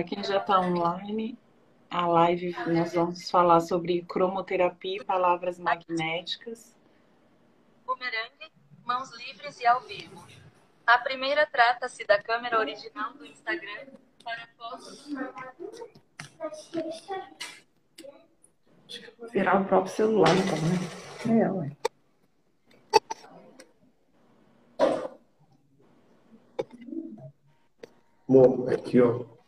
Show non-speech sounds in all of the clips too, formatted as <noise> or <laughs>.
para quem já está online, a live nós vamos falar sobre cromoterapia e palavras magnéticas. Bumerangue, mãos livres e ao vivo. A primeira trata-se da câmera original do Instagram para fotos. Acho que vou virar o próprio celular, então, né? É, ué. Bom, aqui, ó.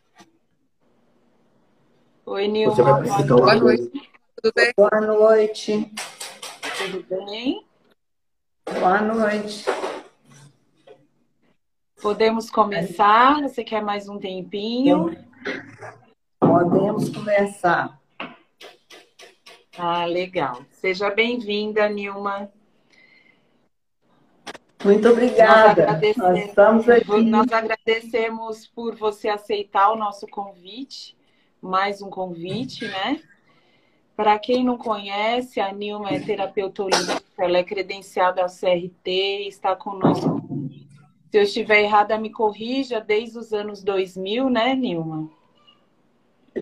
Oi, Nilma. Você vai precisar Boa noite. Tudo bem? Boa noite. Tudo bem? Boa noite. Podemos começar? Você quer mais um tempinho? Podemos começar. Ah, legal. Seja bem-vinda, Nilma. Muito obrigada. Nós, Nós estamos aqui. Nós agradecemos por você aceitar o nosso convite, mais um convite, né? Para quem não conhece, a Nilma é terapeuta holística, ela é credenciada ao CRT, está conosco. Se eu estiver errada, me corrija, desde os anos 2000, né, Nilma?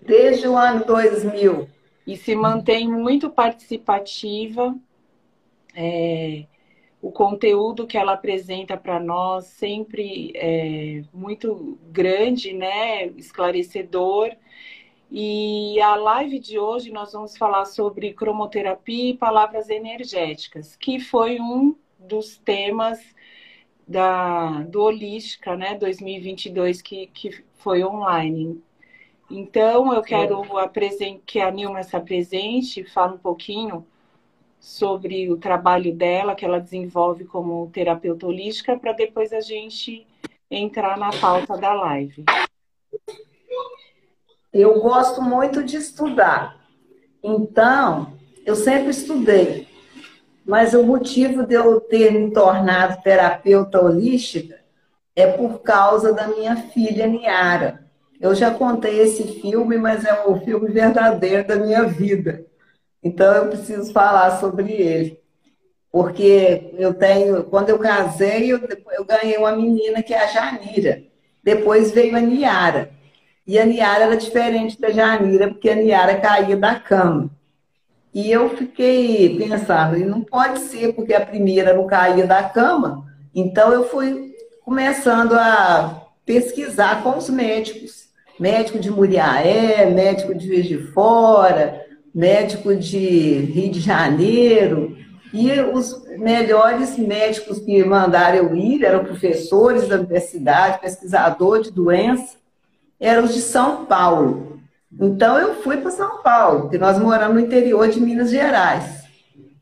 Desde o ano 2000. E se mantém muito participativa. É, o conteúdo que ela apresenta para nós sempre é muito grande, né? Esclarecedor. E a live de hoje nós vamos falar sobre cromoterapia e palavras energéticas, que foi um dos temas da, do Holística, né, 2022, que, que foi online. Então, eu quero que a Nilma se apresente, fale um pouquinho sobre o trabalho dela, que ela desenvolve como terapeuta holística, para depois a gente entrar na pauta da live. Eu gosto muito de estudar. Então, eu sempre estudei. Mas o motivo de eu ter me tornado terapeuta holística é por causa da minha filha Niara. Eu já contei esse filme, mas é o filme verdadeiro da minha vida. Então eu preciso falar sobre ele. Porque eu tenho, quando eu casei, eu, eu ganhei uma menina que é a Janira. Depois veio a Niara. E a Niara era diferente da Janira, porque a Niara caía da cama. E eu fiquei pensando, e não pode ser, porque a primeira não caía da cama. Então eu fui começando a pesquisar com os médicos. Médico de Muriaé, médico de Juiz de Fora, médico de Rio de Janeiro, e os melhores médicos que mandaram eu ir eram professores da universidade, pesquisador de doença, eram os de São Paulo. Então eu fui para São Paulo, porque nós moramos no interior de Minas Gerais.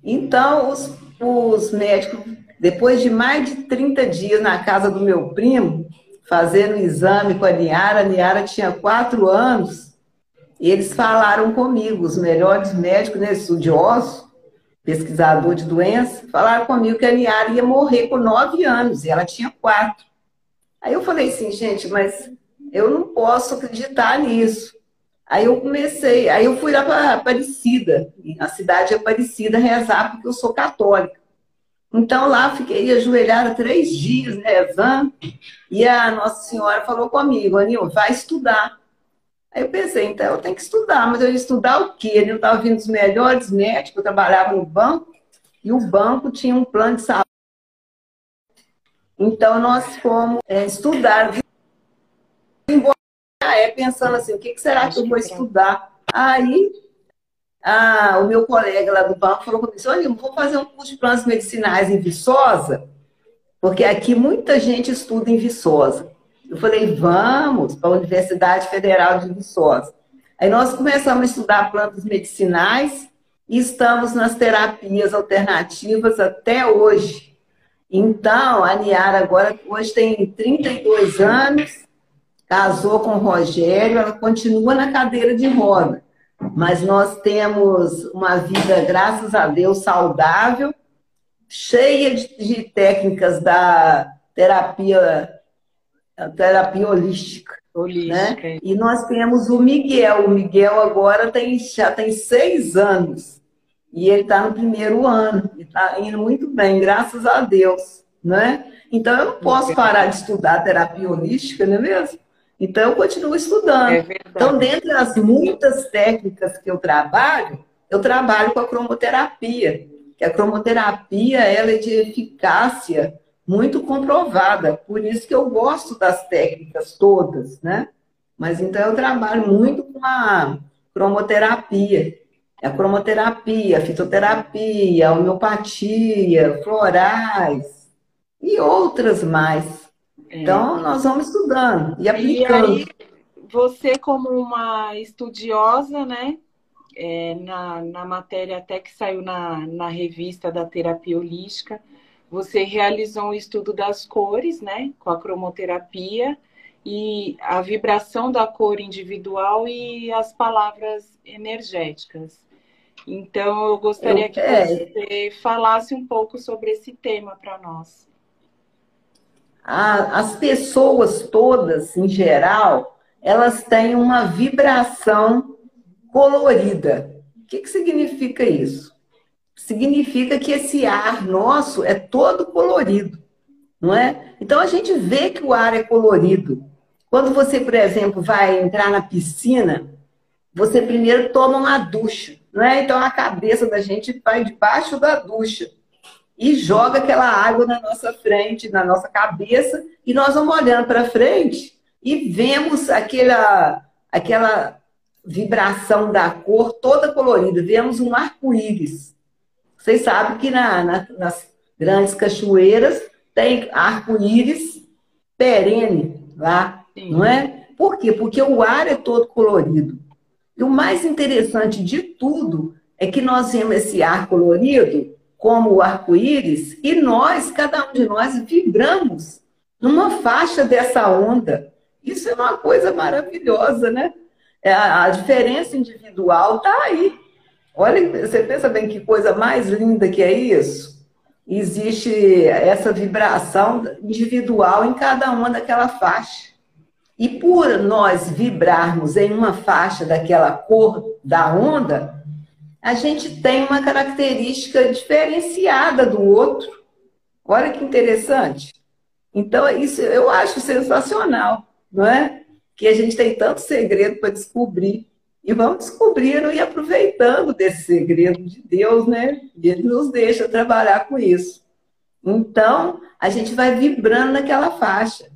Então os, os médicos, depois de mais de 30 dias na casa do meu primo, fazendo um exame com a Niara, a Niara tinha quatro anos, eles falaram comigo, os melhores médicos, né, estudiosos, pesquisador de doença, falaram comigo que a Niara ia morrer com nove anos, e ela tinha quatro. Aí eu falei assim, gente, mas eu não posso acreditar nisso. Aí eu comecei, aí eu fui lá para Aparecida, na cidade de Aparecida, rezar, porque eu sou católica. Então lá fiquei ajoelhada três dias rezando, e a Nossa Senhora falou comigo, Anil, vai estudar. Aí eu pensei, então eu tenho que estudar, mas eu ia estudar o quê? Eu estava vindo dos melhores médicos, eu trabalhava no banco, e o banco tinha um plano de saúde. Então nós fomos é, estudar. Embora é pensando assim, o que, que será que eu vou estudar? Aí a, o meu colega lá do banco falou comigo, olha, vou fazer um curso de plantas medicinais em Viçosa, porque aqui muita gente estuda em Viçosa. Eu falei, vamos para a Universidade Federal de Viçosa. Aí nós começamos a estudar plantas medicinais e estamos nas terapias alternativas até hoje. Então, a Niara agora hoje tem 32 anos, casou com o Rogério, ela continua na cadeira de roda. Mas nós temos uma vida, graças a Deus, saudável, cheia de, de técnicas da terapia terapia holística. Holística. Né? E nós temos o Miguel. O Miguel agora tem, já tem seis anos. E ele está no primeiro ano. Está indo muito bem, graças a Deus. Né? Então eu não posso parar de estudar terapia holística, não é mesmo? Então, eu continuo estudando. É então, dentre as muitas técnicas que eu trabalho, eu trabalho com a cromoterapia. Que a cromoterapia ela é de eficácia muito comprovada. Por isso que eu gosto das técnicas todas, né? Mas então eu trabalho muito com a cromoterapia. A cromoterapia, a fitoterapia, a homeopatia, florais e outras mais. É. Então, nós vamos estudando e aplicando. E aí, você como uma estudiosa, né? É, na, na matéria até que saiu na, na revista da terapia holística, você realizou um estudo das cores, né? Com a cromoterapia e a vibração da cor individual e as palavras energéticas. Então, eu gostaria que é. você falasse um pouco sobre esse tema para nós as pessoas todas, em geral, elas têm uma vibração colorida. O que, que significa isso? Significa que esse ar nosso é todo colorido, não é? Então a gente vê que o ar é colorido. Quando você, por exemplo, vai entrar na piscina, você primeiro toma uma ducha, não é? Então a cabeça da gente vai debaixo da ducha e joga aquela água na nossa frente, na nossa cabeça, e nós vamos olhando para frente e vemos aquela, aquela vibração da cor toda colorida, vemos um arco-íris. Vocês sabem que na, na, nas grandes cachoeiras tem arco-íris perene lá, Sim. não é? Por quê? Porque o ar é todo colorido. E o mais interessante de tudo é que nós vemos esse ar colorido como o arco-íris, e nós, cada um de nós, vibramos numa faixa dessa onda. Isso é uma coisa maravilhosa, né? É, a diferença individual está aí. Olha, você pensa bem que coisa mais linda que é isso? Existe essa vibração individual em cada uma daquela faixa. E por nós vibrarmos em uma faixa daquela cor da onda, a gente tem uma característica diferenciada do outro. Olha que interessante. Então, isso eu acho sensacional, não é? Que a gente tem tanto segredo para descobrir. E vamos descobrindo e aproveitando desse segredo de Deus, né? Ele nos deixa trabalhar com isso. Então, a gente vai vibrando naquela faixa.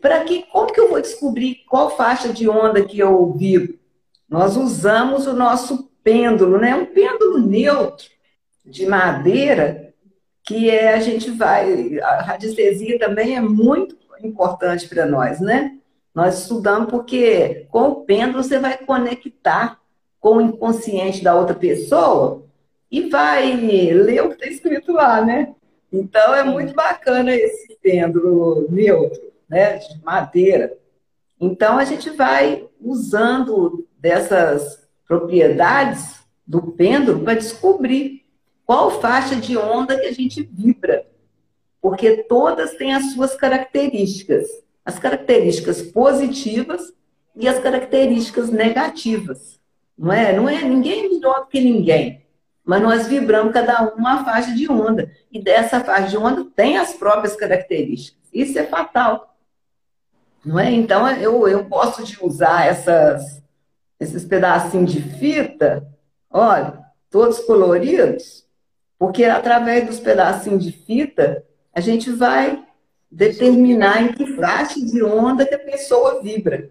Para que, como que eu vou descobrir qual faixa de onda que eu vibro? Nós usamos o nosso pêndulo, né? Um pêndulo neutro de madeira que é, a gente vai. A radiestesia também é muito importante para nós, né? Nós estudamos porque com o pêndulo você vai conectar com o inconsciente da outra pessoa e vai ler o que está escrito lá, né? Então é muito bacana esse pêndulo neutro, né? De madeira. Então a gente vai usando dessas propriedades do pêndulo para descobrir qual faixa de onda que a gente vibra. Porque todas têm as suas características. As características positivas e as características negativas. Não é? Não é ninguém melhor do que ninguém. Mas nós vibramos cada um uma faixa de onda. E dessa faixa de onda tem as próprias características. Isso é fatal. Não é? Então, eu, eu gosto de usar essas, esses pedacinhos de fita, olha, todos coloridos, porque através dos pedacinhos de fita, a gente vai determinar em que faixa de onda que a pessoa vibra.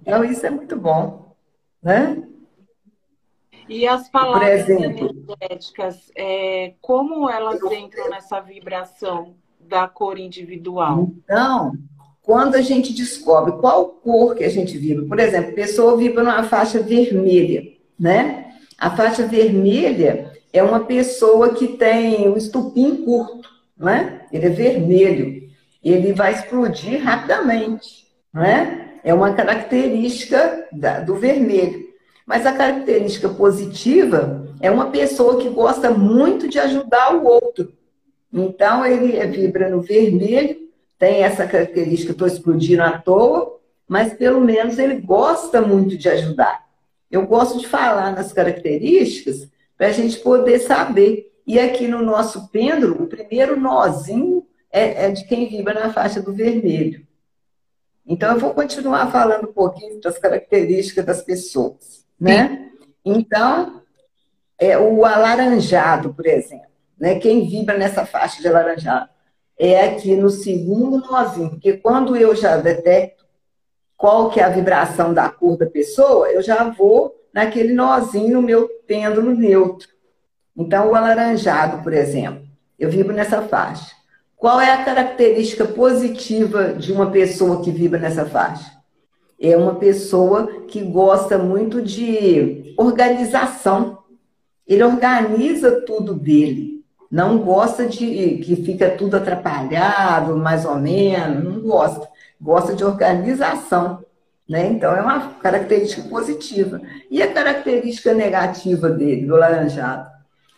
Então, isso é muito bom, né? E as palavras energéticas, é, como elas entram nessa vibração da cor individual? Então, quando a gente descobre qual cor que a gente vibra, por exemplo, a pessoa vibra numa faixa vermelha, né? A faixa vermelha é uma pessoa que tem o estupim curto, né? Ele é vermelho, ele vai explodir rapidamente, né? É uma característica da, do vermelho. Mas a característica positiva é uma pessoa que gosta muito de ajudar o outro. Então, ele vibra no vermelho tem essa característica, estou explodindo à toa, mas pelo menos ele gosta muito de ajudar. Eu gosto de falar nas características para a gente poder saber. E aqui no nosso pêndulo, o primeiro nozinho é, é de quem vibra na faixa do vermelho. Então, eu vou continuar falando um pouquinho das características das pessoas, né? Então, é, o alaranjado, por exemplo, né? Quem vibra nessa faixa de alaranjado é aqui no segundo nozinho, porque quando eu já detecto qual que é a vibração da cor da pessoa, eu já vou naquele nozinho no meu pêndulo neutro. Então, o alaranjado, por exemplo, eu vibro nessa faixa. Qual é a característica positiva de uma pessoa que vibra nessa faixa? É uma pessoa que gosta muito de organização. Ele organiza tudo dele. Não gosta de que fica tudo atrapalhado, mais ou menos. Não gosta. Gosta de organização. Né? Então, é uma característica positiva. E a característica negativa dele, do laranjado?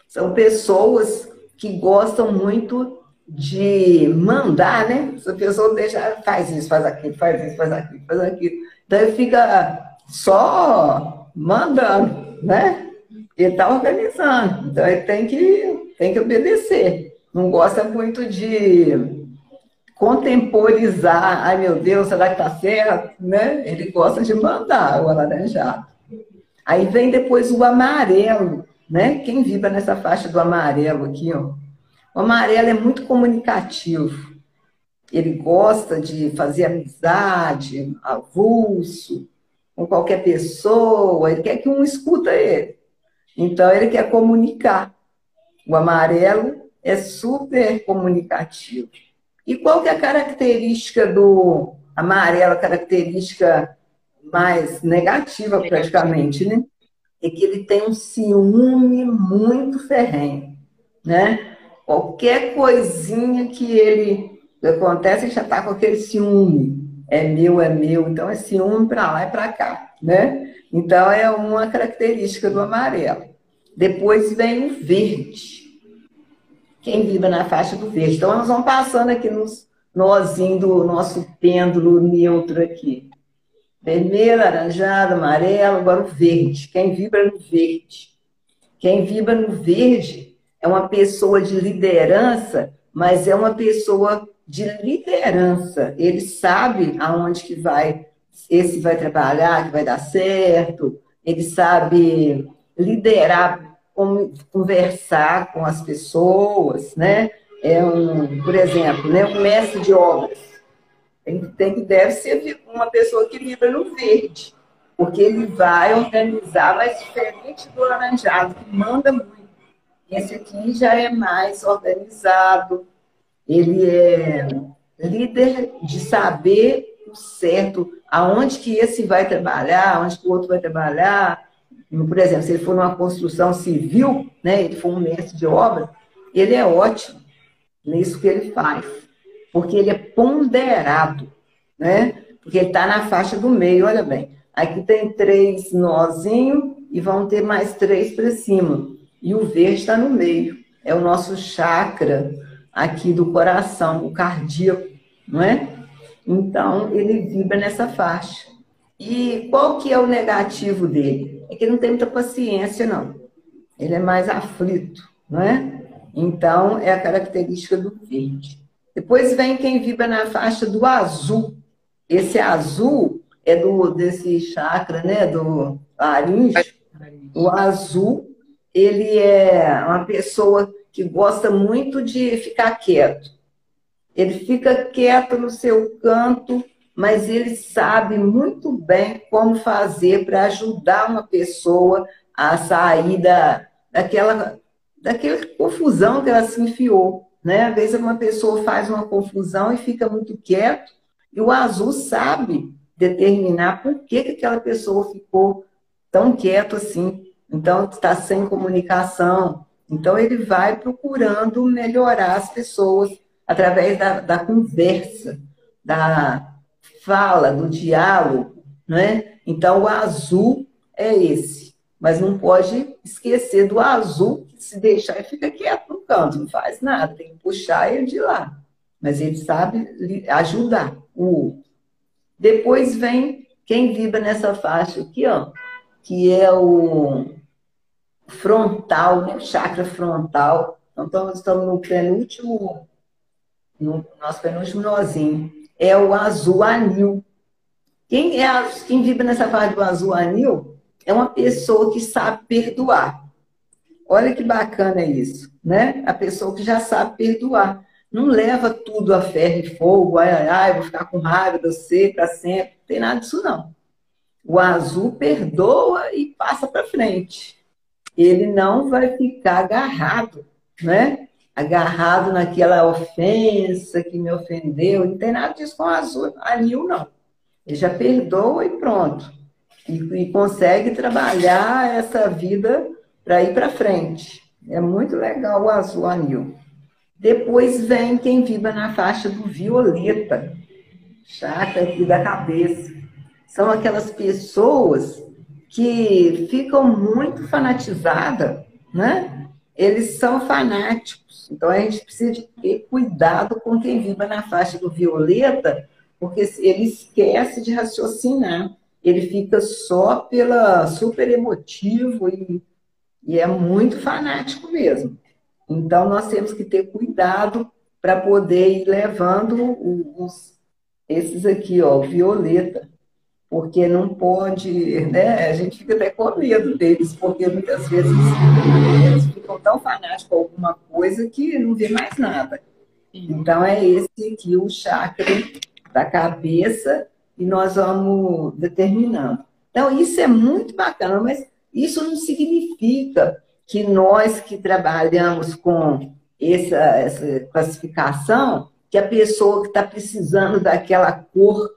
São pessoas que gostam muito de mandar, né? Se a pessoa deixa, faz isso, faz aquilo, faz isso, faz aquilo, faz aquilo. Então ele fica só mandando, né? Ele está organizando. Então ele tem que, tem que obedecer. Não gosta muito de contemporizar. Ai meu Deus, será que está certo? Né? Ele gosta de mandar o alaranjado. Aí vem depois o amarelo, né? Quem vibra nessa faixa do amarelo aqui, ó? O amarelo é muito comunicativo. Ele gosta de fazer amizade, avulso, com qualquer pessoa. Ele quer que um escuta ele. Então, ele quer comunicar. O amarelo é super comunicativo. E qual que é a característica do amarelo, a característica mais negativa, praticamente, né? É que ele tem um ciúme muito ferrenho, né? Qualquer coisinha que ele acontece, ele já está com aquele ciúme. É meu, é meu. Então, é ciúme para lá e para cá, né? Então, é uma característica do amarelo. Depois vem o verde. Quem vibra na faixa do verde. Então, nós vamos passando aqui nos nozinho do nosso pêndulo neutro aqui. Vermelho, laranjado, amarelo, agora o verde. Quem vibra no verde? Quem vibra no verde é uma pessoa de liderança, mas é uma pessoa de liderança. Ele sabe aonde que vai, esse vai trabalhar, que vai dar certo. Ele sabe liderar, conversar com as pessoas, né? É um, por exemplo, né, um mestre de obras. Tem, tem que deve ser uma pessoa que vibra no verde, porque ele vai organizar, mas diferente do laranjado, que manda muito esse aqui já é mais organizado, ele é líder de saber certo, aonde que esse vai trabalhar, aonde que o outro vai trabalhar. Por exemplo, se ele for numa construção civil, né, ele for um mestre de obra, ele é ótimo nisso que ele faz, porque ele é ponderado, né? Porque ele está na faixa do meio, olha bem. Aqui tem três nozinhos e vão ter mais três para cima. E o verde está no meio. É o nosso chakra aqui do coração, o cardíaco, não é? Então, ele vibra nessa faixa. E qual que é o negativo dele? É que ele não tem muita paciência, não. Ele é mais aflito, não é? Então, é a característica do verde. Depois vem quem vibra na faixa do azul. Esse azul é do desse chakra, né, do laríngeo. O azul ele é uma pessoa que gosta muito de ficar quieto. Ele fica quieto no seu canto, mas ele sabe muito bem como fazer para ajudar uma pessoa a sair da, daquela, daquela confusão que ela se enfiou. Né? Às vezes uma pessoa faz uma confusão e fica muito quieto, e o azul sabe determinar por que, que aquela pessoa ficou tão quieto assim. Então, está sem comunicação. Então, ele vai procurando melhorar as pessoas através da, da conversa, da fala, do diálogo, né? Então, o azul é esse. Mas não pode esquecer do azul, que se deixar, ele fica quieto no canto, não faz nada, tem que puxar ele de lá. Mas ele sabe ajudar o outro. Depois vem quem vibra nessa faixa aqui, ó, que é o frontal, né? chakra frontal. Então, estamos no penúltimo, no nosso penúltimo nozinho. É o azul anil. Quem, é, quem vive nessa fase do azul anil é uma pessoa que sabe perdoar. Olha que bacana isso, né? A pessoa que já sabe perdoar. Não leva tudo a ferro e fogo, ai, ai, ai, vou ficar com raiva de você para sempre. Não tem nada disso, não. O azul perdoa e passa para frente. Ele não vai ficar agarrado, né? Agarrado naquela ofensa que me ofendeu. Não tem nada disso com o azul anil, não. Ele já perdoa e pronto. E, e consegue trabalhar essa vida para ir para frente. É muito legal o azul anil. Depois vem quem vibra na faixa do violeta, chakra aqui da cabeça. São aquelas pessoas que ficam muito fanatizadas, né? Eles são fanáticos. Então a gente precisa ter cuidado com quem vibra na faixa do violeta, porque ele esquece de raciocinar. Ele fica só pela super emotivo e, e é muito fanático mesmo. Então nós temos que ter cuidado para poder ir levando os, esses aqui, ó, violeta, porque não pode, né? A gente fica até com medo deles, porque muitas vezes eles ficam tão fanáticos com alguma coisa que não vê mais nada. Então é esse aqui o chakra da cabeça e nós vamos determinando. Então, isso é muito bacana, mas isso não significa que nós que trabalhamos com essa, essa classificação, que a pessoa que está precisando daquela cor,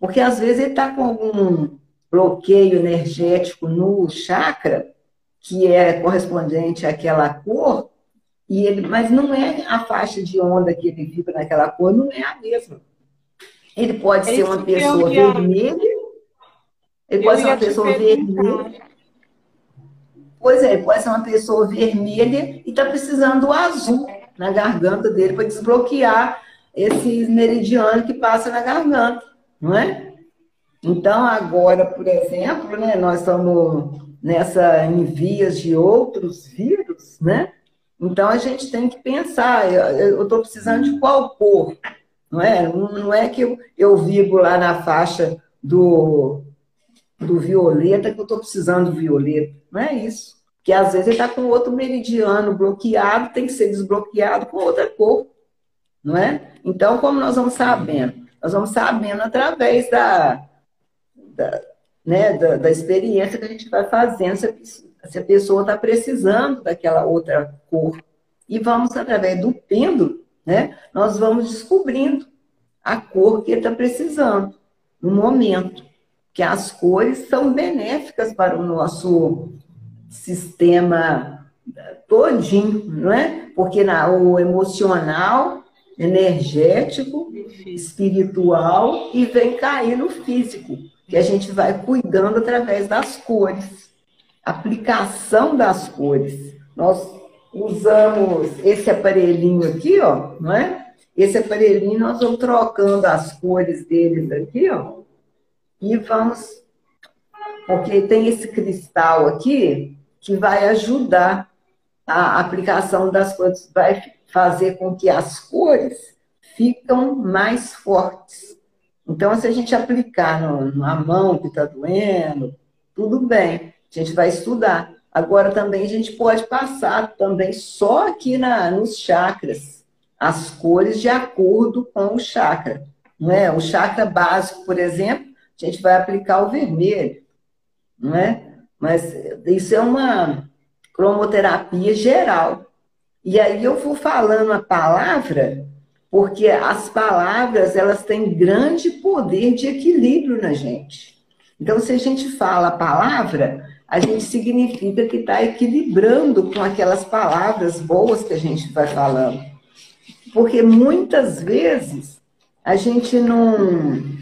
porque às vezes ele está com algum bloqueio energético no chakra, que é correspondente àquela cor, e ele, mas não é a faixa de onda que ele vibra naquela cor, não é a mesma. Ele pode ser uma pessoa vermelha. Ele pode ser uma pessoa vermelha. Pois é, ele pode ser uma pessoa vermelha e está precisando do azul na garganta dele para desbloquear esse meridiano que passa na garganta, não é? Então, agora, por exemplo, né, nós estamos nessa em vias de outros vírus, né? Então, a gente tem que pensar, eu estou precisando de qual cor? Não é, não é que eu, eu vivo lá na faixa do, do violeta que eu estou precisando do violeta. Não é isso. Porque às vezes ele está com outro meridiano bloqueado, tem que ser desbloqueado com outra cor. Não é? Então, como nós vamos sabendo? Nós vamos sabendo através da, da, né, da, da experiência que a gente vai fazendo, se a, se a pessoa está precisando daquela outra cor. E vamos, através do pêndulo, né? Nós vamos descobrindo a cor que ele está precisando no momento. Que as cores são benéficas para o nosso sistema todinho, não é? Porque na, o emocional, energético, espiritual e vem cair no físico, que a gente vai cuidando através das cores. Aplicação das cores. Nós usamos esse aparelhinho aqui, ó, não é? Esse aparelhinho nós vamos trocando as cores deles aqui, ó, e vamos, porque tem esse cristal aqui que vai ajudar a aplicação das cores, vai fazer com que as cores ficam mais fortes. Então, se a gente aplicar no, na mão que está doendo, tudo bem, a gente vai estudar. Agora também a gente pode passar também só aqui na, nos chakras, as cores de acordo com o chakra. Não é? O chakra básico, por exemplo, a gente vai aplicar o vermelho, não é? Mas isso é uma cromoterapia geral. E aí eu vou falando a palavra, porque as palavras elas têm grande poder de equilíbrio na gente. Então, se a gente fala a palavra, a gente significa que está equilibrando com aquelas palavras boas que a gente vai falando. Porque muitas vezes a gente não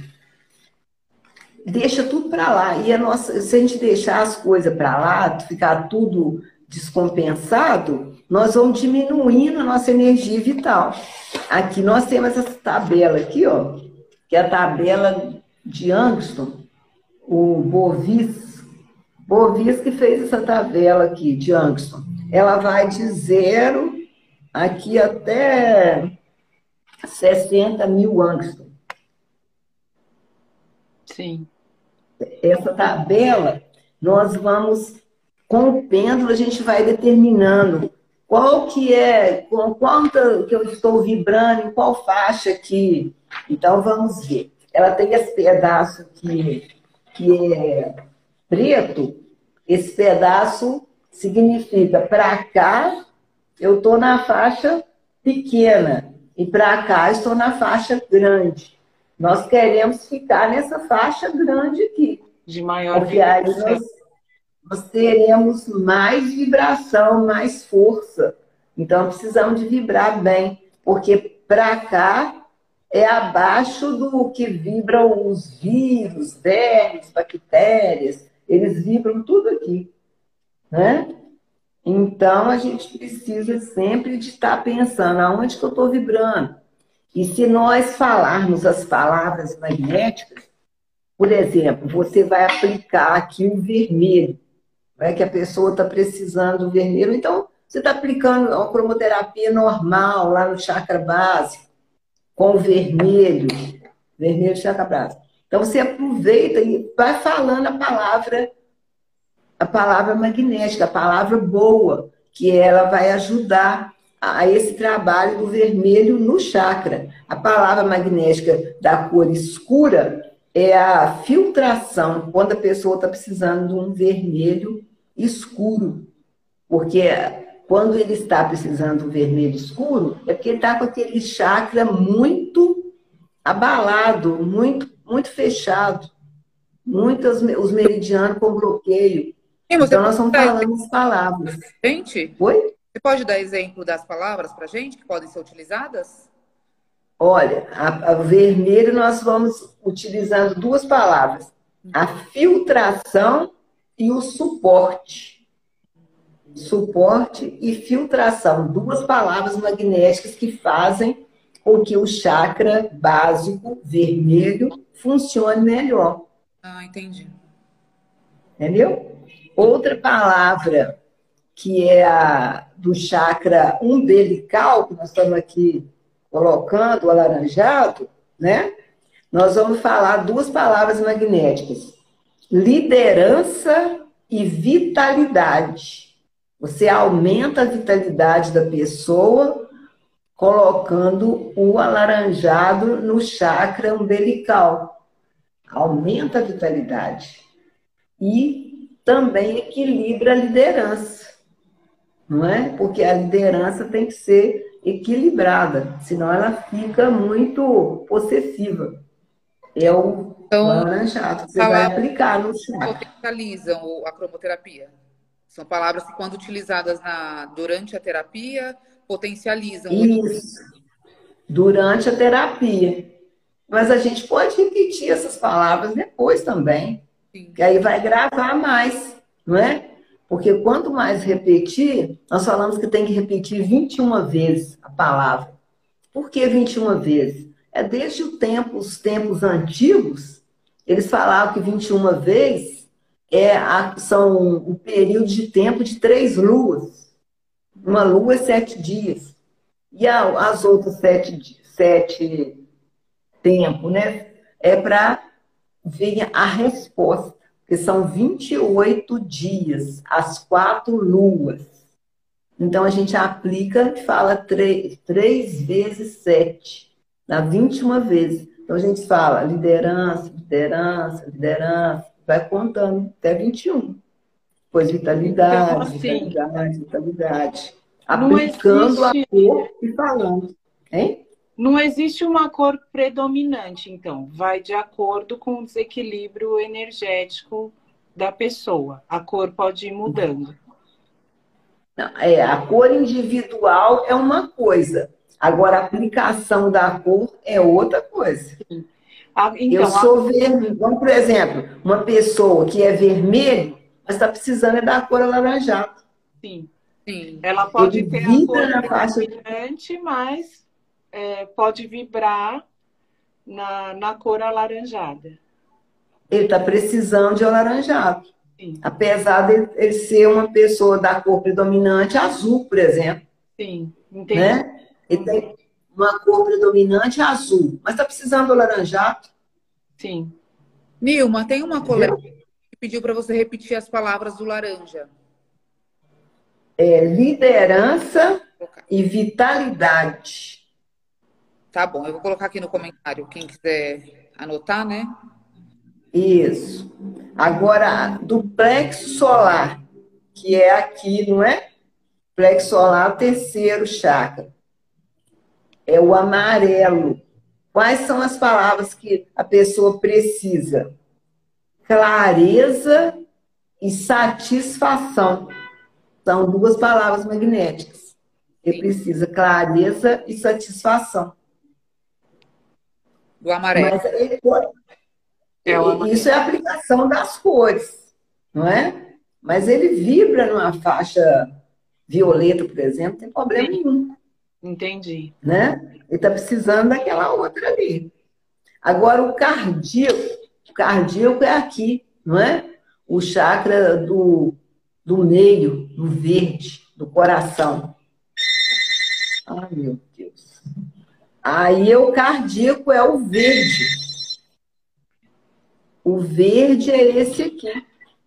deixa tudo para lá. E a nossa, se a gente deixar as coisas para lá, ficar tudo descompensado, nós vamos diminuindo a nossa energia vital. Aqui nós temos essa tabela aqui, ó, que é a tabela de Angston, o Bovis Bovis que fez essa tabela aqui de Angston. Ela vai de zero aqui até 60 mil Angston. Sim. Essa tabela, nós vamos, com o pêndulo, a gente vai determinando qual que é, com quanto que eu estou vibrando, em qual faixa aqui. Então, vamos ver. Ela tem esse pedaço que, que é preto, esse pedaço significa para cá eu estou na faixa pequena e para cá estou na faixa grande. Nós queremos ficar nessa faixa grande aqui. De maior Porque aí nós, nós teremos mais vibração, mais força. Então precisamos de vibrar bem, porque para cá é abaixo do que vibram os vírus, vermes, bactérias. Eles vibram tudo aqui, né? Então a gente precisa sempre de estar pensando aonde que eu estou vibrando. E se nós falarmos as palavras magnéticas, por exemplo, você vai aplicar aqui o vermelho, né, que a pessoa está precisando do vermelho, então você está aplicando uma cromoterapia normal lá no chakra básico, com o vermelho, vermelho chakra básico. Então você aproveita e vai falando a palavra, a palavra magnética, a palavra boa, que ela vai ajudar a esse trabalho do vermelho no chakra. A palavra magnética da cor escura é a filtração, quando a pessoa está precisando de um vermelho escuro. Porque quando ele está precisando do vermelho escuro, é porque ele está com aquele chakra muito abalado, muito, muito fechado. Muitos os meridianos com bloqueio. Então, nós estamos falando as palavras. Gente? Oi? Você pode dar exemplo das palavras para gente que podem ser utilizadas? Olha, a, a vermelho nós vamos utilizando duas palavras: a filtração e o suporte. Suporte e filtração, duas palavras magnéticas que fazem com que o chakra básico vermelho funcione melhor. Ah, entendi. Entendeu? Outra palavra que é a do chakra umbilical, que nós estamos aqui colocando o alaranjado, né? Nós vamos falar duas palavras magnéticas: liderança e vitalidade. Você aumenta a vitalidade da pessoa colocando o alaranjado no chakra umbilical. Aumenta a vitalidade. E também equilibra a liderança não é? Porque a liderança tem que ser equilibrada, senão ela fica muito possessiva. É o então, laranjado que você vai aplicar no chá. Potencializam a cromoterapia. São palavras que, quando utilizadas na, durante a terapia, potencializam. Isso. Durante a terapia. Mas a gente pode repetir essas palavras depois também. Sim. Que aí vai gravar mais, não é? Porque quanto mais repetir, nós falamos que tem que repetir 21 vezes a palavra. Por que 21 vezes? É desde o tempo, os tempos antigos, eles falavam que 21 vezes é a, são o período de tempo de três luas. Uma lua é sete dias. E a, as outras sete, sete tempos, né? É para vir a resposta que são 28 dias, as quatro luas. Então a gente aplica e fala três, três vezes sete, dá 21 vezes. Então a gente fala liderança, liderança, liderança, vai contando até 21. Depois vitalidade, então, assim, vitalidade, vitalidade. Aplicando existe... a cor e falando. Hein? Não existe uma cor predominante, então, vai de acordo com o desequilíbrio energético da pessoa. A cor pode ir mudando. Não, é, a cor individual é uma coisa, agora a aplicação da cor é outra coisa. então, Eu sou a... vermelho, vamos, por exemplo, uma pessoa que é vermelho, mas está precisando é da cor alaranjada. Sim. Sim. Ela pode Ele ter a cor na faixa... mas é, pode vibrar na, na cor alaranjada. Ele está precisando de alaranjado. Sim. Apesar de ele ser uma pessoa da cor predominante azul, por exemplo. Sim, entendi. Né? Ele tem uma cor predominante azul, mas está precisando do alaranjado. Sim. Nilma, tem uma colega que pediu para você repetir as palavras do laranja. É liderança e vitalidade. Tá bom, eu vou colocar aqui no comentário, quem quiser anotar, né? Isso. Agora, do plexo solar, que é aqui, não é? Plexo solar, terceiro chakra. É o amarelo. Quais são as palavras que a pessoa precisa? Clareza e satisfação. São duas palavras magnéticas. Ele precisa clareza e satisfação. Do amarelo. Mas ele pode... é Isso é a aplicação das cores, não é? Mas ele vibra numa faixa violeta, por exemplo, não tem problema nenhum. Entendi. Né? Ele está precisando daquela outra ali. Agora, o cardíaco, o cardíaco é aqui, não é? O chakra do, do meio, do verde, do coração. Ai, meu Deus. Aí o cardíaco é o verde. O verde é esse aqui,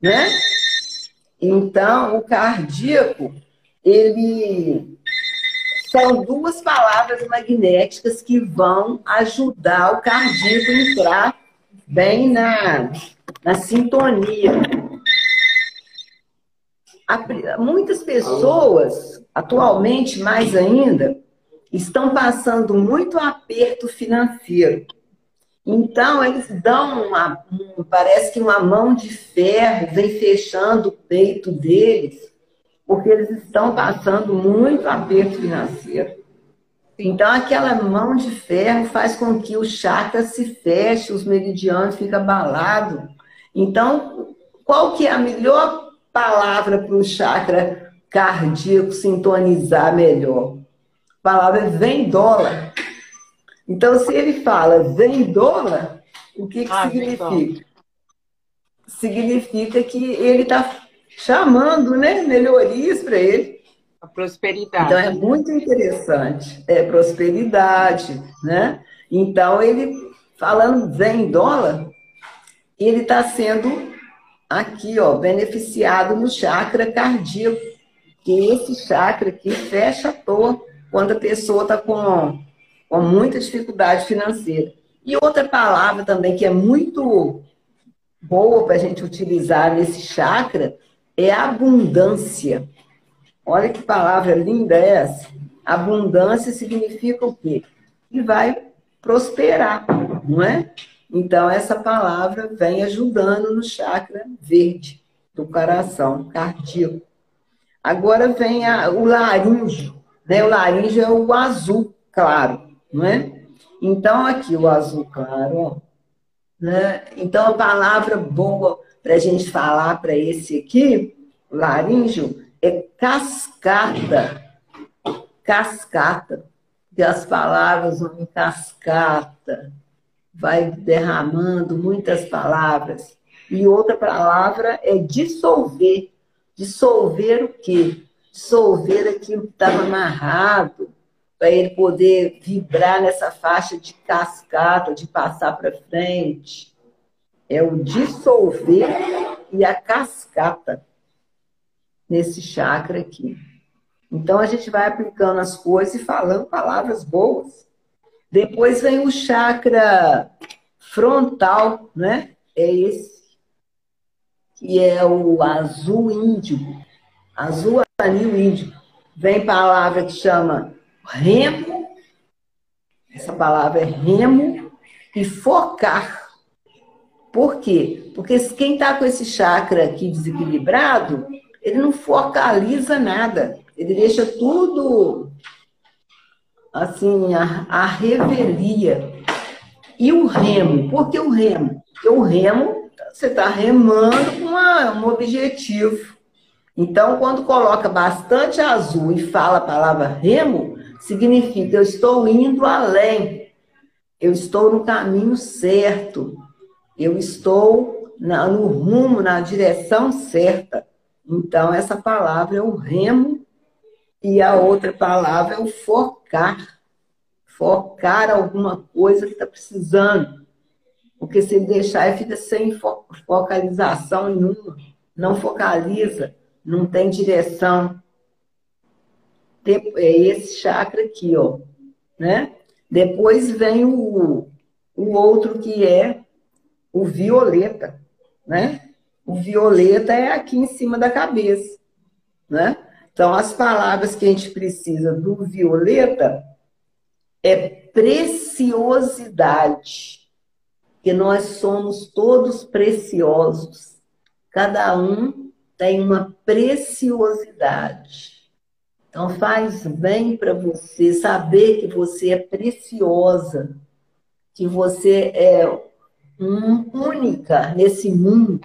né? Então, o cardíaco, ele são duas palavras magnéticas que vão ajudar o cardíaco a entrar bem na, na sintonia. Muitas pessoas, atualmente mais ainda, estão passando muito aperto financeiro. Então, eles dão uma, parece que uma mão de ferro vem fechando o peito deles porque eles estão passando muito aperto financeiro. Então, aquela mão de ferro faz com que o chakra se feche, os meridianos ficam abalados. Então, qual que é a melhor palavra para o chakra cardíaco sintonizar melhor? A palavra é vem dólar. Então, se ele fala vem dólar, o que, que ah, significa? Significa que ele está chamando né, melhorias para ele. A prosperidade. Então é muito interessante. É prosperidade, né? Então ele, falando em dólar, ele está sendo aqui, ó, beneficiado no chakra cardíaco, que esse chakra aqui fecha à toa quando a pessoa está com, com muita dificuldade financeira. E outra palavra também que é muito boa para a gente utilizar nesse chakra é abundância. Olha que palavra linda é essa. Abundância significa o quê? Que vai prosperar, não é? Então, essa palavra vem ajudando no chakra verde do coração, cardíaco. Agora vem a, o laríngeo, né? O laríngeo é o azul claro, não é? Então, aqui o azul claro, ó, né? Então, a palavra boa para a gente falar para esse aqui, laríngeo, é cascata. Cascata. Que as palavras vão em cascata. Vai derramando muitas palavras. E outra palavra é dissolver. Dissolver o quê? Dissolver aquilo que estava amarrado, para ele poder vibrar nessa faixa de cascata, de passar para frente é o dissolver e a cascata nesse chakra aqui. Então a gente vai aplicando as coisas e falando palavras boas. Depois vem o chakra frontal, né? É esse que é o azul índigo, azul anil índigo. Vem palavra que chama remo. Essa palavra é remo e focar. Por quê? Porque quem está com esse chakra aqui desequilibrado, ele não focaliza nada. Ele deixa tudo assim, a, a revelia. E o remo? Por que o remo? Porque o remo, você está remando com um objetivo. Então, quando coloca bastante azul e fala a palavra remo, significa eu estou indo além. Eu estou no caminho certo. Eu estou na, no rumo, na direção certa. Então, essa palavra é o remo e a outra palavra é o focar. Focar alguma coisa que está precisando. Porque se ele deixar, ele fica sem focalização nenhuma, não focaliza, não tem direção. É esse chakra aqui, ó, né? Depois vem o, o outro que é o violeta, né? O violeta é aqui em cima da cabeça, né? Então, as palavras que a gente precisa do violeta é preciosidade, que nós somos todos preciosos. Cada um tem uma preciosidade. Então, faz bem para você saber que você é preciosa, que você é única nesse mundo,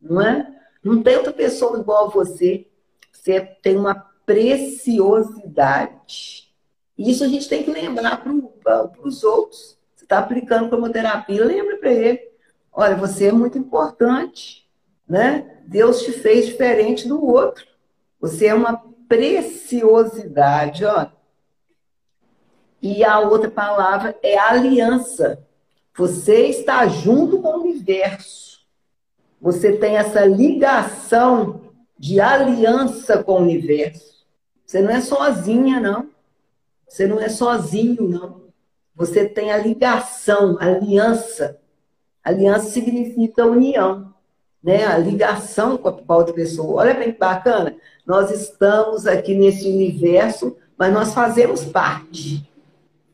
não é? Não tem outra pessoa igual a você. Você tem uma preciosidade. Isso a gente tem que lembrar para os outros. Você está aplicando cromoterapia, lembra para ele. Olha, você é muito importante, né? Deus te fez diferente do outro. Você é uma preciosidade, ó. E a outra palavra é aliança. Você está junto com o universo. Você tem essa ligação de aliança com o universo. Você não é sozinha, não. Você não é sozinho, não. Você tem a ligação, a aliança. Aliança significa união, né? A ligação com a outra pessoa. Olha bem bacana. Nós estamos aqui nesse universo, mas nós fazemos parte.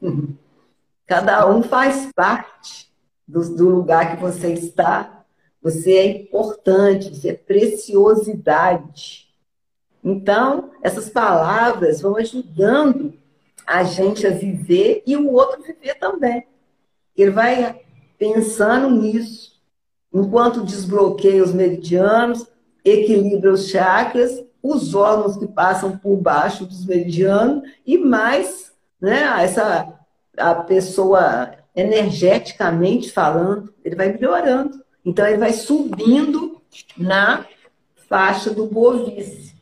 <laughs> Cada um faz parte do, do lugar que você está. Você é importante, você é preciosidade. Então, essas palavras vão ajudando a gente a viver e o outro viver também. Ele vai pensando nisso. Enquanto desbloqueia os meridianos, equilibra os chakras, os órgãos que passam por baixo dos meridianos e mais, né, essa a pessoa energeticamente falando, ele vai melhorando. Então ele vai subindo na faixa do bovice.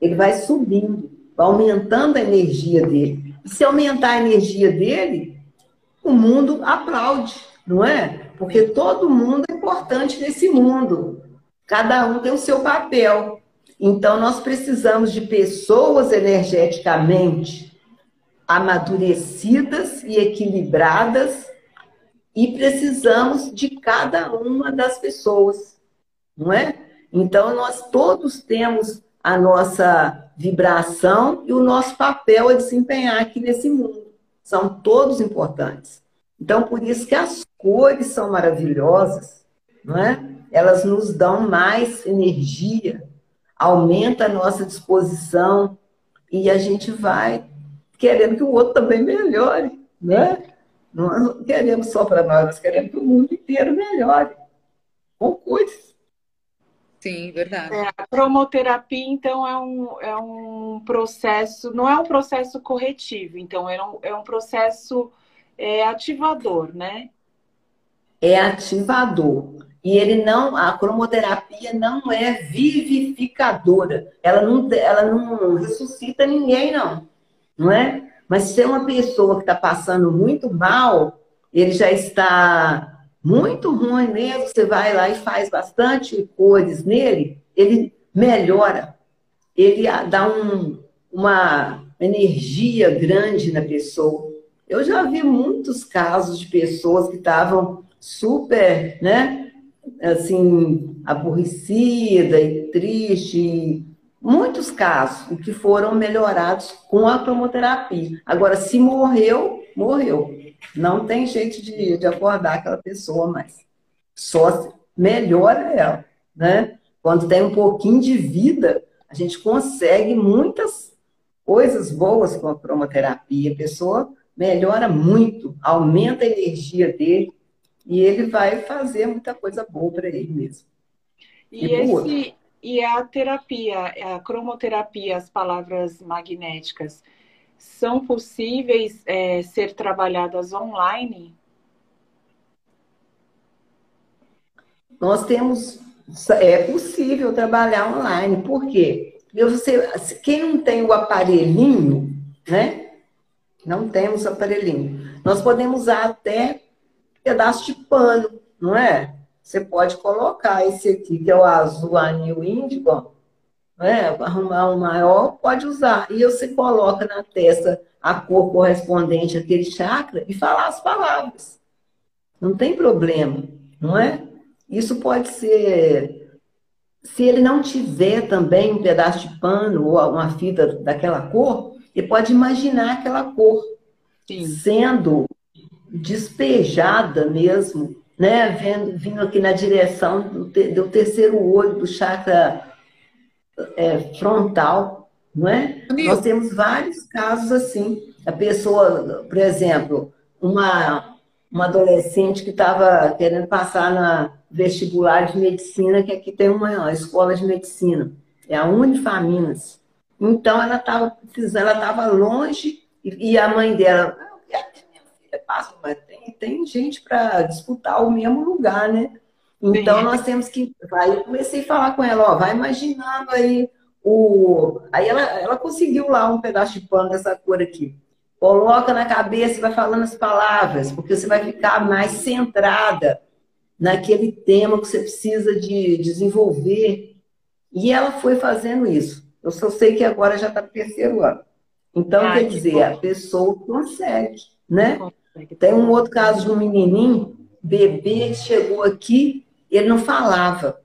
Ele vai subindo aumentando a energia dele. E se aumentar a energia dele, o mundo aplaude, não é? Porque todo mundo é importante nesse mundo. Cada um tem o seu papel. Então, nós precisamos de pessoas energeticamente amadurecidas e equilibradas e precisamos de cada uma das pessoas, não é? Então, nós todos temos a nossa vibração e o nosso papel a desempenhar aqui nesse mundo. São todos importantes. Então, por isso que as cores são maravilhosas, não é? Elas nos dão mais energia, aumenta a nossa disposição e a gente vai querendo que o outro também melhore, né? Não queremos só para nós, nós queremos que o mundo inteiro melhore. Com cores. Sim, verdade. É, a cromoterapia, então, é um, é um processo, não é um processo corretivo, então é um, é um processo é, ativador, né? É ativador. E ele não, a cromoterapia não é vivificadora. Ela não, ela não ressuscita ninguém, não. Não é? Mas se é uma pessoa que está passando muito mal, ele já está muito ruim mesmo, você vai lá e faz bastante cores nele, ele melhora, ele dá um, uma energia grande na pessoa. Eu já vi muitos casos de pessoas que estavam super, né, assim, aborrecida e triste, muitos casos que foram melhorados com a cromoterapia. Agora, se morreu, morreu. Não tem jeito de, de acordar aquela pessoa mais. Só melhora ela, né? Quando tem um pouquinho de vida, a gente consegue muitas coisas boas com a cromoterapia. A pessoa melhora muito, aumenta a energia dele e ele vai fazer muita coisa boa para ele mesmo. E, e esse, e a terapia, a cromoterapia, as palavras magnéticas, são possíveis é, ser trabalhadas online? Nós temos, é possível trabalhar online, por quê? Você, quem não tem o aparelhinho, né? Não temos aparelhinho. Nós podemos usar até pedaço de pano, não é? Você pode colocar esse aqui, que é o azul anil índigo, né? arrumar um maior, pode usar. E você coloca na testa a cor correspondente àquele chakra e falar as palavras. Não tem problema, não é? Isso pode ser. Se ele não tiver também um pedaço de pano ou uma fita daquela cor, ele pode imaginar aquela cor Sim. sendo despejada mesmo, né? Vendo, vindo aqui na direção do, do terceiro olho, do chakra é, frontal, não é? Nós temos vários casos assim. A pessoa, por exemplo, uma, uma adolescente que estava querendo passar na vestibular de medicina, que aqui tem uma escola de medicina, é a Unifaminas. Então ela estava ela estava longe e, e, a mãe dela, minha filha passa, mas tem, tem gente para disputar o mesmo lugar, né? Então Sim. nós temos que. Aí eu comecei a falar com ela, ó, vai imaginando aí o. Aí ela, ela conseguiu lá um pedaço de pano dessa cor aqui. Coloca na cabeça e vai falando as palavras, porque você vai ficar mais centrada naquele tema que você precisa de desenvolver. E ela foi fazendo isso. Eu só sei que agora já está no terceiro ano. Então, ah, quer dizer, bom. a pessoa consegue, né? Tem um outro caso de um menininho, bebê, chegou aqui ele não falava,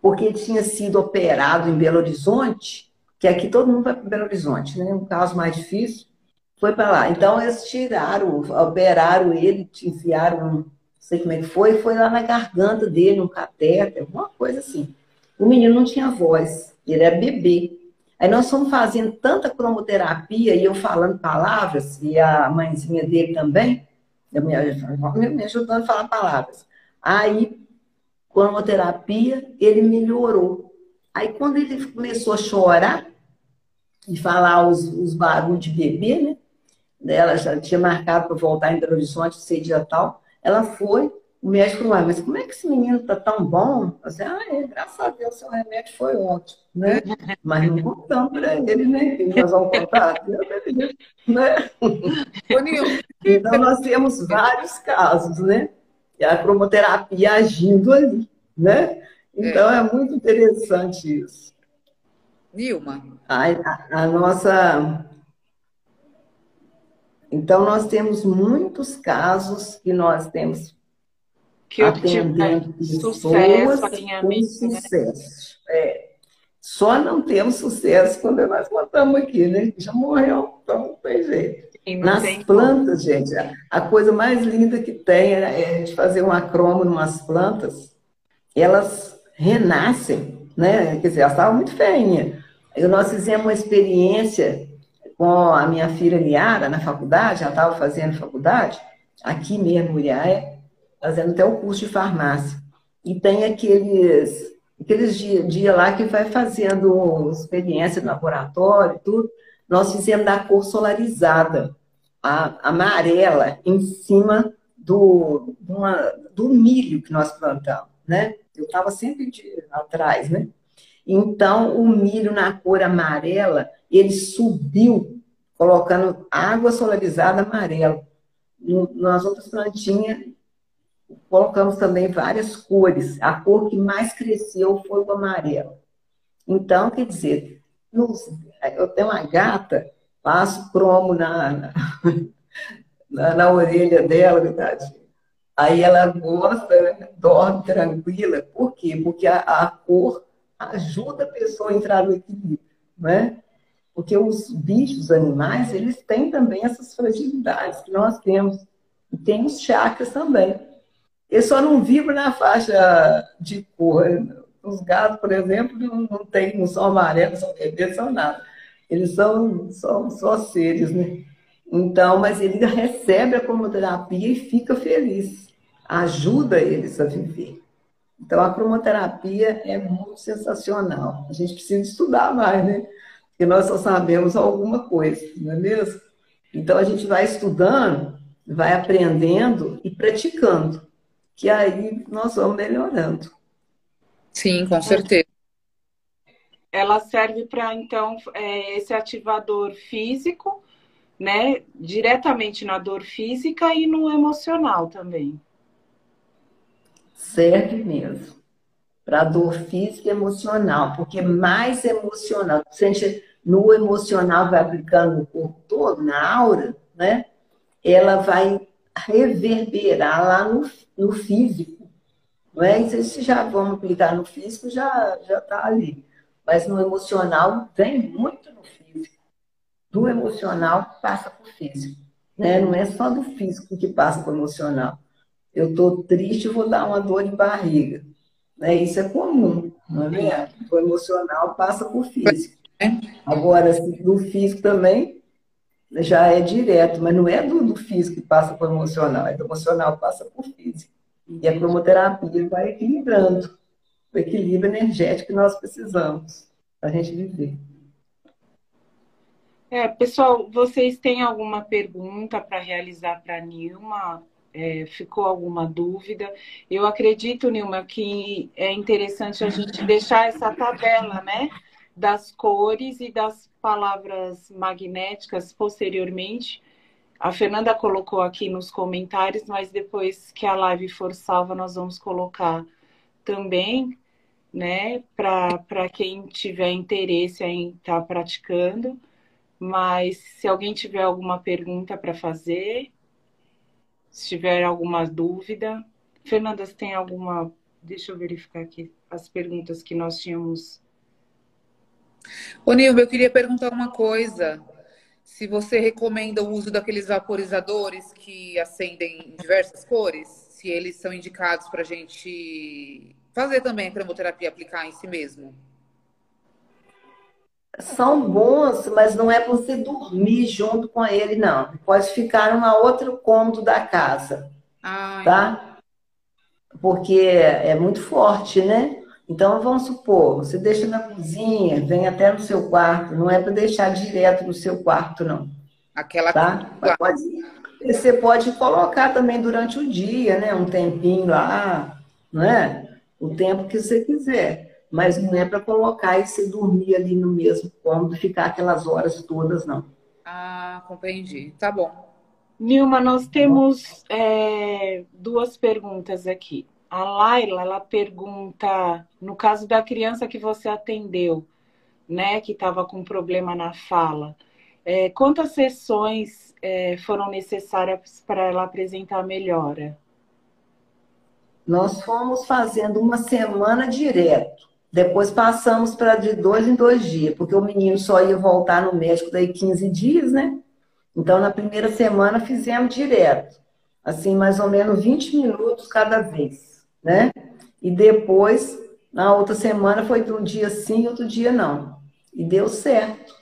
porque ele tinha sido operado em Belo Horizonte, que aqui todo mundo vai para Belo Horizonte, né? Um caso mais difícil, foi para lá. Então eles tiraram, operaram ele, enfiaram, não sei como é que foi, foi lá na garganta dele, um catéter, alguma coisa assim. O menino não tinha voz, ele era bebê. Aí nós fomos fazendo tanta cromoterapia e eu falando palavras, e a mãezinha dele também, me, me ajudando a falar palavras. Aí cromoterapia, ele melhorou. Aí, quando ele começou a chorar e falar os, os barulhos de bebê, né? Ela já tinha marcado para voltar em Belo Horizonte, sei dia tal. Ela foi, o médico falou, mas como é que esse menino está tão bom? Eu disse, ah, é, graças a Deus, seu remédio foi ótimo, né? <laughs> Mas não contamos para ele, né? Nós vamos contar, né? Então, nós temos vários casos, né? e a cromoterapia agindo ali, né? Então é, é muito interessante isso. Nilma. A, a, a, nossa. Então, nós temos muitos casos que nós temos que atendendo sucesso, com sucesso. Né? É. Só não temos sucesso quando nós contamos aqui, né? Já morreu, então não tem jeito. Nas plantas, gente, a coisa mais linda que tem é a gente fazer um acromo umas plantas, elas renascem, né? Quer dizer, elas estavam muito feinhas. E nós fizemos uma experiência com a minha filha Liara na faculdade, ela estava fazendo faculdade, aqui mesmo, Uriaé, fazendo até o curso de farmácia. E tem aqueles, aqueles dias dia lá que vai fazendo experiência no laboratório tudo nós fizemos da cor solarizada, a, amarela, em cima do, uma, do milho que nós plantamos, né? Eu estava sempre de, atrás, né? Então, o milho na cor amarela, ele subiu, colocando água solarizada amarela. nas outras plantinhas, colocamos também várias cores. A cor que mais cresceu foi o amarelo. Então, quer dizer, nos, eu tenho uma gata, passo cromo na, na, na orelha dela, verdade. Aí ela gosta, né? dorme tranquila. Por quê? Porque a, a, cor ajuda a pessoa a entrar no equilíbrio, né? Porque os bichos, os animais, eles têm também essas fragilidades que nós temos. E tem os chakras também. Eles só não vibram na faixa de cor. Os gatos, por exemplo, não, não, tem, não são amarelos, são vermelhos, são nada. Eles são, são só seres, né? Então, mas ele recebe a cromoterapia e fica feliz. Ajuda eles a viver. Então, a cromoterapia é muito sensacional. A gente precisa estudar mais, né? Porque nós só sabemos alguma coisa, não é mesmo? Então, a gente vai estudando, vai aprendendo e praticando, que aí nós vamos melhorando. Sim, com certeza. Ela serve para, então, é, esse ativador físico, né? Diretamente na dor física e no emocional também. serve mesmo para dor física e emocional, porque mais emocional, se a gente no emocional vai aplicando no corpo todo, na aura, né? Ela vai reverberar lá no, no físico. Não é? E se já vamos aplicar no físico, já já está ali. Mas no emocional vem muito no físico. Do emocional passa para o físico. Né? Não é só do físico que passa para o emocional. Eu estou triste, vou dar uma dor de barriga. Né? Isso é comum, não é verdade? O emocional passa para o físico. Agora, do físico também já é direto, mas não é do, do físico que passa para o emocional, é do emocional que passa para o físico. E a cromoterapia vai equilibrando o equilíbrio energético que nós precisamos para a gente viver. É, pessoal, vocês têm alguma pergunta para realizar para a Nilma? É, ficou alguma dúvida? Eu acredito, Nilma, que é interessante a gente deixar essa tabela, né? Das cores e das palavras magnéticas posteriormente. A Fernanda colocou aqui nos comentários, mas depois que a live for salva, nós vamos colocar também, né? Para quem tiver interesse em estar tá praticando. Mas se alguém tiver alguma pergunta para fazer, se tiver alguma dúvida. Fernanda, tem alguma. Deixa eu verificar aqui as perguntas que nós tínhamos. Ô, Nilma, eu queria perguntar uma coisa. Se você recomenda o uso daqueles vaporizadores que acendem em diversas cores, se eles são indicados para a gente fazer também a cremoterapia, aplicar em si mesmo são bons, mas não é para você dormir junto com ele, não. Pode ficar numa outro cômodo da casa, Ai. tá? Porque é muito forte, né? Então, vamos supor, você deixa na cozinha, vem até no seu quarto, não é para deixar direto no seu quarto, não. Aquela tá? Pode, você pode colocar também durante o dia, né? Um tempinho lá, não é? O tempo que você quiser mas não é para colocar e se dormir ali no mesmo cômodo, ficar aquelas horas todas, não. Ah, compreendi. Tá bom. Nilma, nós temos é, duas perguntas aqui. A Laila, ela pergunta, no caso da criança que você atendeu, né, que estava com problema na fala, é, quantas sessões é, foram necessárias para ela apresentar melhora? Nós fomos fazendo uma semana direto. Depois passamos para de dois em dois dias, porque o menino só ia voltar no médico daí 15 dias, né? Então, na primeira semana fizemos direto, assim, mais ou menos 20 minutos cada vez, né? E depois, na outra semana, foi de um dia sim, outro dia não. E deu certo,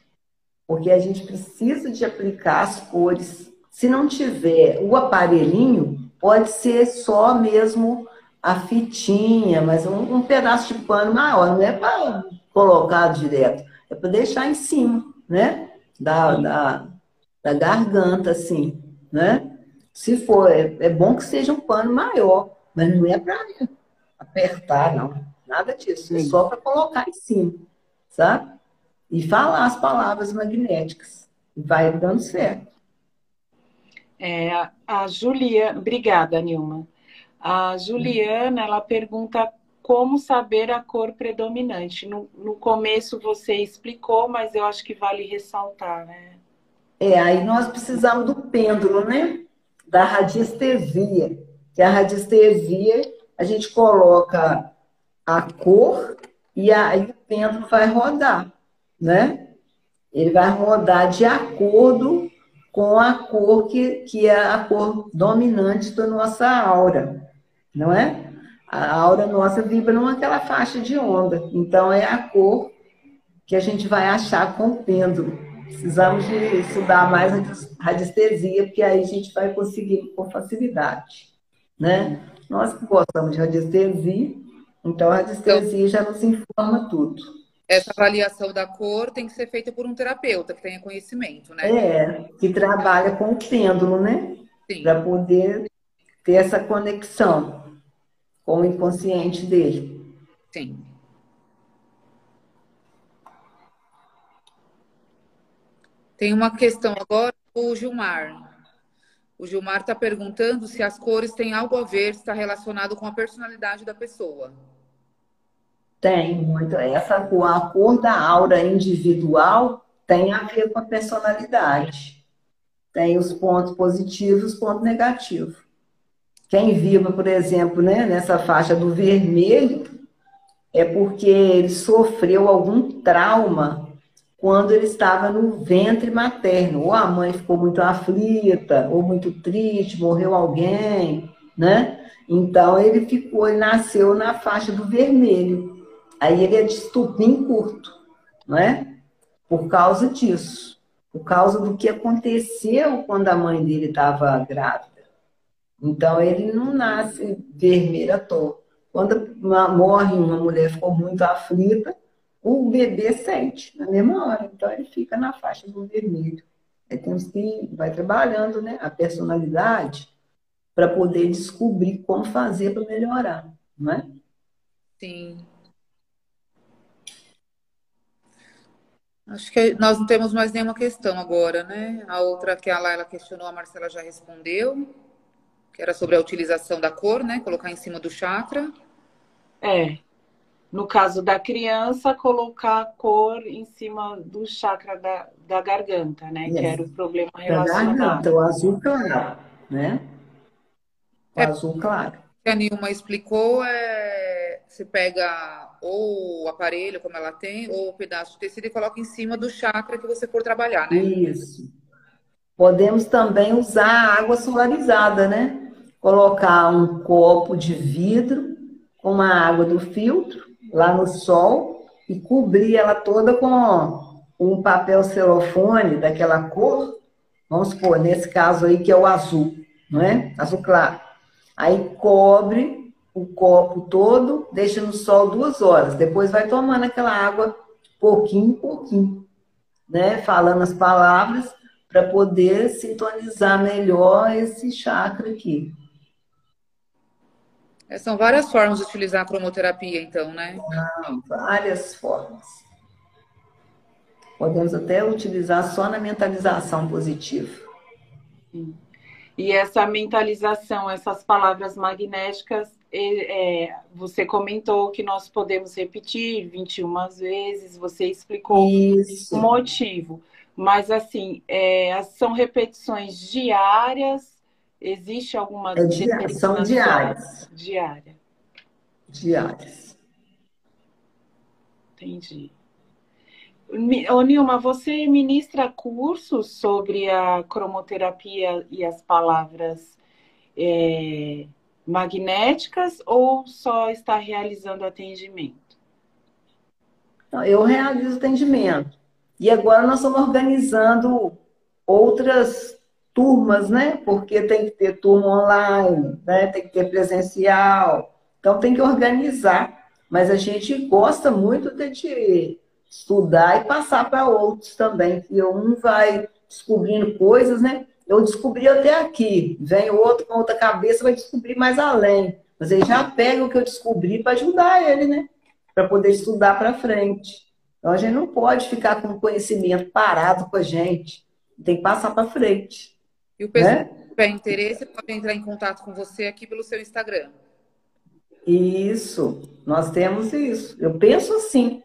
porque a gente precisa de aplicar as cores. Se não tiver o aparelhinho, pode ser só mesmo a fitinha, mas um, um pedaço de pano maior, não é para colocar direto, é para deixar em cima, né? Da, da, da garganta, assim, né? Se for, é, é bom que seja um pano maior, mas não é para apertar, não. Nada disso, é só para colocar em cima, sabe? E falar as palavras magnéticas. Vai dando certo. É, a Julia, obrigada, Nilma. A Juliana, ela pergunta como saber a cor predominante. No, no começo você explicou, mas eu acho que vale ressaltar, né? É, aí nós precisamos do pêndulo, né? Da radiestesia. Que a radiestesia, a gente coloca a cor e aí o pêndulo vai rodar, né? Ele vai rodar de acordo com a cor que, que é a cor dominante da nossa aura não é? A aura nossa vibra naquela faixa de onda. Então, é a cor que a gente vai achar com o pêndulo. Precisamos de estudar mais a radiestesia, porque aí a gente vai conseguir com facilidade, né? Nós que gostamos de radiestesia, então a radiestesia então, já nos informa tudo. Essa avaliação da cor tem que ser feita por um terapeuta que tenha conhecimento, né? É, que trabalha com o pêndulo, né? Para poder ter essa conexão com o inconsciente dele. Sim. Tem uma questão agora do Gilmar. O Gilmar está perguntando se as cores têm algo a ver, está relacionado com a personalidade da pessoa. Tem muito. Essa a cor da aura individual tem a ver com a personalidade. Tem os pontos positivos os pontos negativos. Quem viva, por exemplo, né, nessa faixa do vermelho, é porque ele sofreu algum trauma quando ele estava no ventre materno. Ou a mãe ficou muito aflita, ou muito triste, morreu alguém, né? Então ele ficou, ele nasceu na faixa do vermelho. Aí ele é de estupim curto, não é? Por causa disso. Por causa do que aconteceu quando a mãe dele estava grávida. Então ele não nasce vermelho à toa. Quando morre uma mulher ficou muito aflita, o bebê sente na mesma hora. Então ele fica na faixa do vermelho. Aí temos que vai trabalhando, né, a personalidade para poder descobrir como fazer para melhorar, não é? Sim. Acho que nós não temos mais nenhuma questão agora, né? A outra que a Laila questionou, a Marcela já respondeu, que era sobre a utilização da cor, né? Colocar em cima do chakra. É. No caso da criança, colocar a cor em cima do chakra da, da garganta, né? Yes. Que era o problema relacionado. Da garganta, o azul claro, né? O é, azul claro. Que a Nilma explicou, é, você pega ou o aparelho, como ela tem, ou o pedaço de tecido e coloca em cima do chakra que você for trabalhar, né? Isso. Podemos também usar água solarizada, né? Colocar um copo de vidro com uma água do filtro lá no sol e cobrir ela toda com um papel celofone daquela cor, vamos supor, nesse caso aí que é o azul, não é? Azul claro. Aí cobre o copo todo, deixa no sol duas horas. Depois vai tomando aquela água pouquinho em pouquinho, né? Falando as palavras para poder sintonizar melhor esse chakra aqui. É, são várias formas de utilizar a cromoterapia, então, né? Não, várias formas. Podemos até utilizar só na mentalização positiva. E essa mentalização, essas palavras magnéticas, é, você comentou que nós podemos repetir 21 vezes, você explicou Isso. o motivo. Mas, assim, é, são repetições diárias? Existe alguma é dia, São diárias. Diária. Diárias. Entendi. Ô, Nilma, você ministra cursos sobre a cromoterapia e as palavras é, magnéticas ou só está realizando atendimento? Eu realizo atendimento. E agora nós estamos organizando outras turmas, né? Porque tem que ter turma online, né? tem que ter presencial. Então tem que organizar. Mas a gente gosta muito de estudar e passar para outros também. E um vai descobrindo coisas, né? eu descobri até aqui, vem outro com outra cabeça, vai descobrir mais além. Mas ele já pega o que eu descobri para ajudar ele, né? Para poder estudar para frente. Então a gente não pode ficar com o conhecimento parado com a gente. Tem que passar para frente. E o pessoal né? que tiver interesse pode entrar em contato com você aqui pelo seu Instagram. Isso, nós temos isso. Eu penso assim,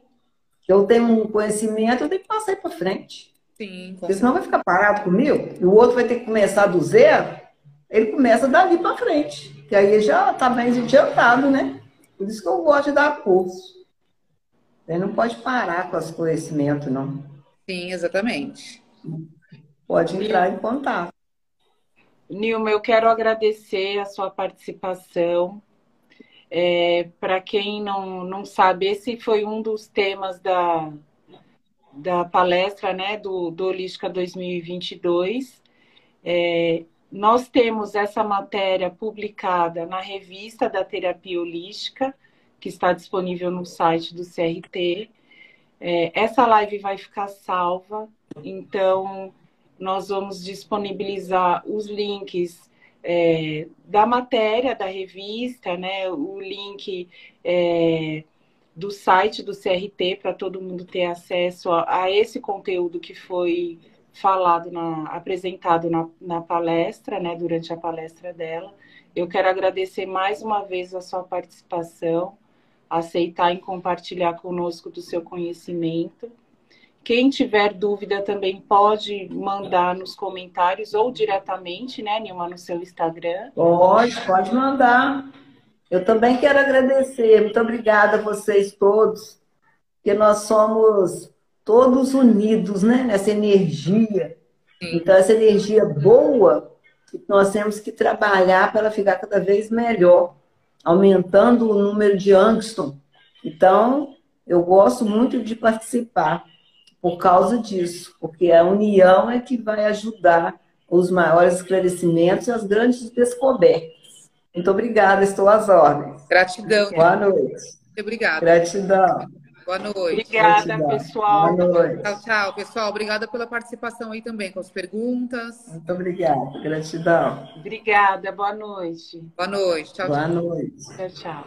eu tenho um conhecimento, eu tenho que passar para frente. Sim, Porque senão vai ficar parado comigo e o outro vai ter que começar do zero. Ele começa dali para frente, que aí já está mais adiantado, né? Por isso que eu gosto de dar curso. Ele não pode parar com os conhecimentos, não. Sim, exatamente. Pode entrar em contato. Nilma, eu quero agradecer a sua participação. É, Para quem não, não sabe, esse foi um dos temas da, da palestra né, do, do Holística 2022. É, nós temos essa matéria publicada na revista da Terapia Holística, que está disponível no site do CRT. É, essa live vai ficar salva, então nós vamos disponibilizar os links é, da matéria da revista, né, o link é, do site do CRT para todo mundo ter acesso a, a, esse conteúdo que foi falado, na, apresentado na, na palestra, né, durante a palestra dela. Eu quero agradecer mais uma vez a sua participação, aceitar e compartilhar conosco do seu conhecimento. Quem tiver dúvida também pode mandar nos comentários ou diretamente, né, Nilma, no seu Instagram. Pode, pode mandar. Eu também quero agradecer. Muito obrigada a vocês todos, que nós somos todos unidos, né, nessa energia. Então, essa energia boa nós temos que trabalhar para ela ficar cada vez melhor, aumentando o número de Angston. Então, eu gosto muito de participar por causa disso, porque a união é que vai ajudar os maiores esclarecimentos e as grandes descobertas. Muito obrigada, estou às ordens. Gratidão. Boa noite. Muito obrigada. Gratidão. Boa noite. Obrigada, Gratidão. pessoal. Boa noite. Tchau, tchau, pessoal. Obrigada pela participação aí também, com as perguntas. Muito obrigada. Gratidão. Obrigada. Boa noite. Boa noite. Tchau, Boa tchau. noite. Tchau, tchau.